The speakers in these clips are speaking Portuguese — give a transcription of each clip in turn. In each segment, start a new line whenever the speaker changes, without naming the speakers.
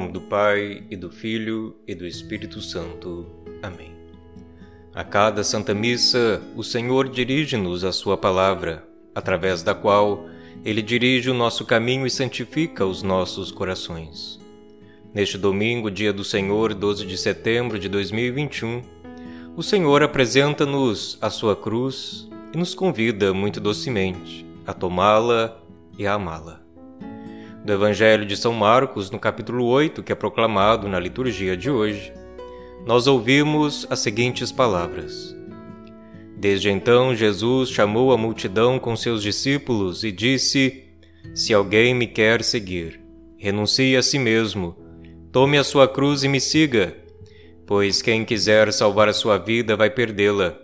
Nome do Pai, e do Filho, e do Espírito Santo. Amém. A cada Santa Missa, o Senhor dirige-nos a Sua palavra, através da qual Ele dirige o nosso caminho e santifica os nossos corações. Neste domingo, dia do Senhor, 12 de setembro de 2021, o Senhor apresenta-nos a Sua cruz e nos convida muito docemente a tomá-la e a amá-la do Evangelho de São Marcos, no capítulo 8, que é proclamado na liturgia de hoje, nós ouvimos as seguintes palavras: Desde então, Jesus chamou a multidão com seus discípulos e disse: Se alguém me quer seguir, renuncie a si mesmo, tome a sua cruz e me siga, pois quem quiser salvar a sua vida vai perdê-la.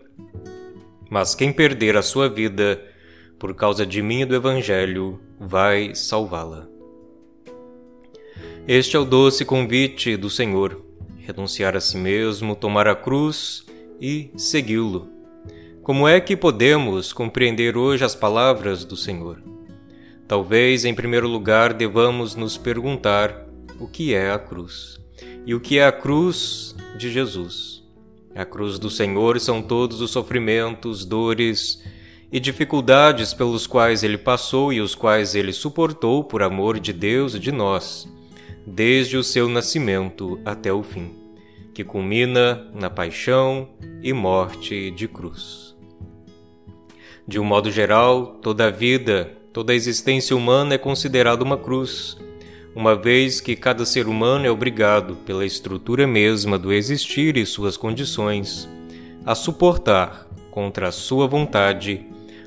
Mas quem perder a sua vida, por causa de mim e do Evangelho, vai salvá-la. Este é o doce convite do Senhor: renunciar a si mesmo, tomar a cruz e segui-lo. Como é que podemos compreender hoje as palavras do Senhor? Talvez, em primeiro lugar, devamos nos perguntar o que é a cruz e o que é a cruz de Jesus. A cruz do Senhor são todos os sofrimentos, dores e dificuldades pelos quais ele passou e os quais ele suportou por amor de Deus e de nós desde o seu nascimento até o fim, que culmina na paixão e morte de cruz. De um modo geral, toda a vida, toda a existência humana é considerada uma cruz, uma vez que cada ser humano é obrigado, pela estrutura mesma do existir e suas condições, a suportar, contra a sua vontade,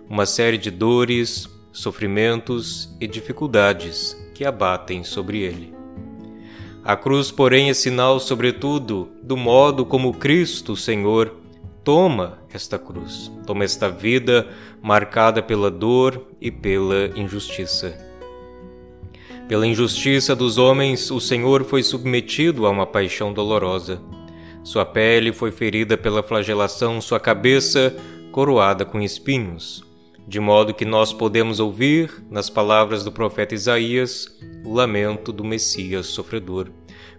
uma série de dores, sofrimentos e dificuldades que abatem sobre ele. A cruz, porém, é sinal, sobretudo, do modo como Cristo, Senhor, toma esta cruz, toma esta vida marcada pela dor e pela injustiça. Pela injustiça dos homens, o Senhor foi submetido a uma paixão dolorosa. Sua pele foi ferida pela flagelação, sua cabeça coroada com espinhos, de modo que nós podemos ouvir, nas palavras do profeta Isaías, o lamento do Messias sofredor,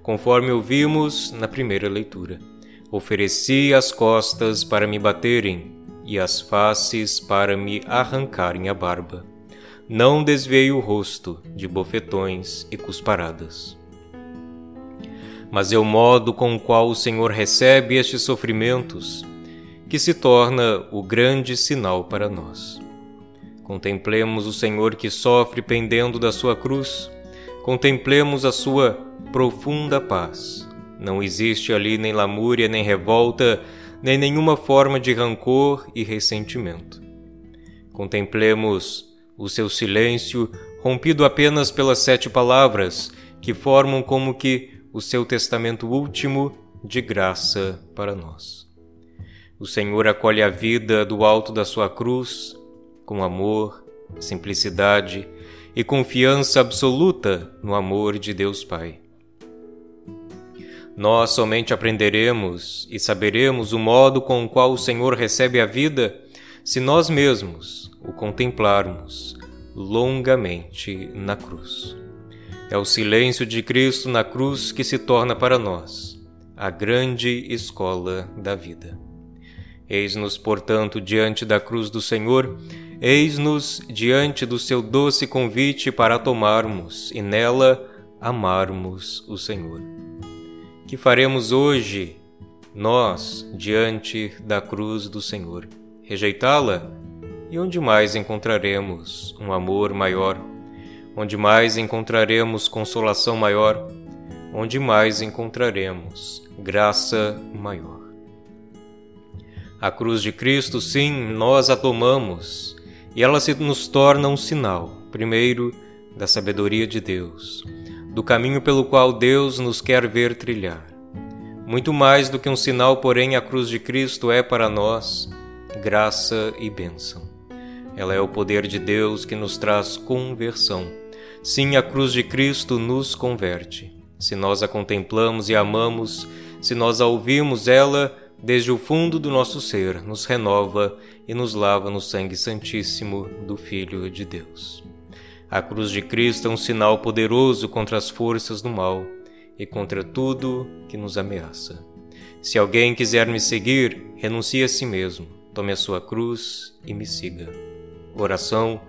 conforme ouvimos na primeira leitura. Ofereci as costas para me baterem e as faces para me arrancarem a barba. Não desviei o rosto de bofetões e cusparadas. Mas é o modo com o qual o Senhor recebe estes sofrimentos que se torna o grande sinal para nós. Contemplemos o Senhor que sofre pendendo da sua cruz. Contemplemos a sua profunda paz. Não existe ali nem lamúria, nem revolta, nem nenhuma forma de rancor e ressentimento. Contemplemos o seu silêncio, rompido apenas pelas sete palavras que formam como que o seu testamento último de graça para nós. O Senhor acolhe a vida do alto da sua cruz, com amor, simplicidade e confiança absoluta no amor de Deus Pai. Nós somente aprenderemos e saberemos o modo com o qual o Senhor recebe a vida se nós mesmos o contemplarmos longamente na cruz. É o silêncio de Cristo na cruz que se torna para nós a grande escola da vida. Eis-nos, portanto, diante da cruz do Senhor Eis-nos diante do seu doce convite para tomarmos e nela amarmos o Senhor. Que faremos hoje, nós, diante da cruz do Senhor? Rejeitá-la? E onde mais encontraremos um amor maior? Onde mais encontraremos consolação maior? Onde mais encontraremos graça maior? A cruz de Cristo, sim, nós a tomamos e ela se nos torna um sinal, primeiro, da sabedoria de Deus, do caminho pelo qual Deus nos quer ver trilhar. Muito mais do que um sinal, porém, a cruz de Cristo é para nós graça e bênção. Ela é o poder de Deus que nos traz conversão. Sim, a cruz de Cristo nos converte. Se nós a contemplamos e amamos, se nós a ouvimos, ela desde o fundo do nosso ser, nos renova e nos lava no sangue santíssimo do Filho de Deus. A cruz de Cristo é um sinal poderoso contra as forças do mal e contra tudo que nos ameaça. Se alguém quiser me seguir, renuncie a si mesmo, tome a sua cruz e me siga. Oração: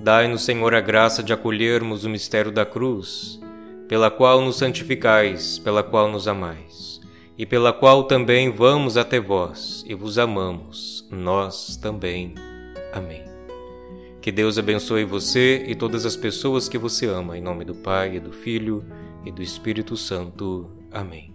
Dai-nos, Senhor, a graça de acolhermos o mistério da cruz, pela qual nos santificais, pela qual nos amais, e pela qual também vamos até vós e vos amamos, nós também. Amém. Que Deus abençoe você e todas as pessoas que você ama, em nome do Pai, e do Filho e do Espírito Santo. Amém.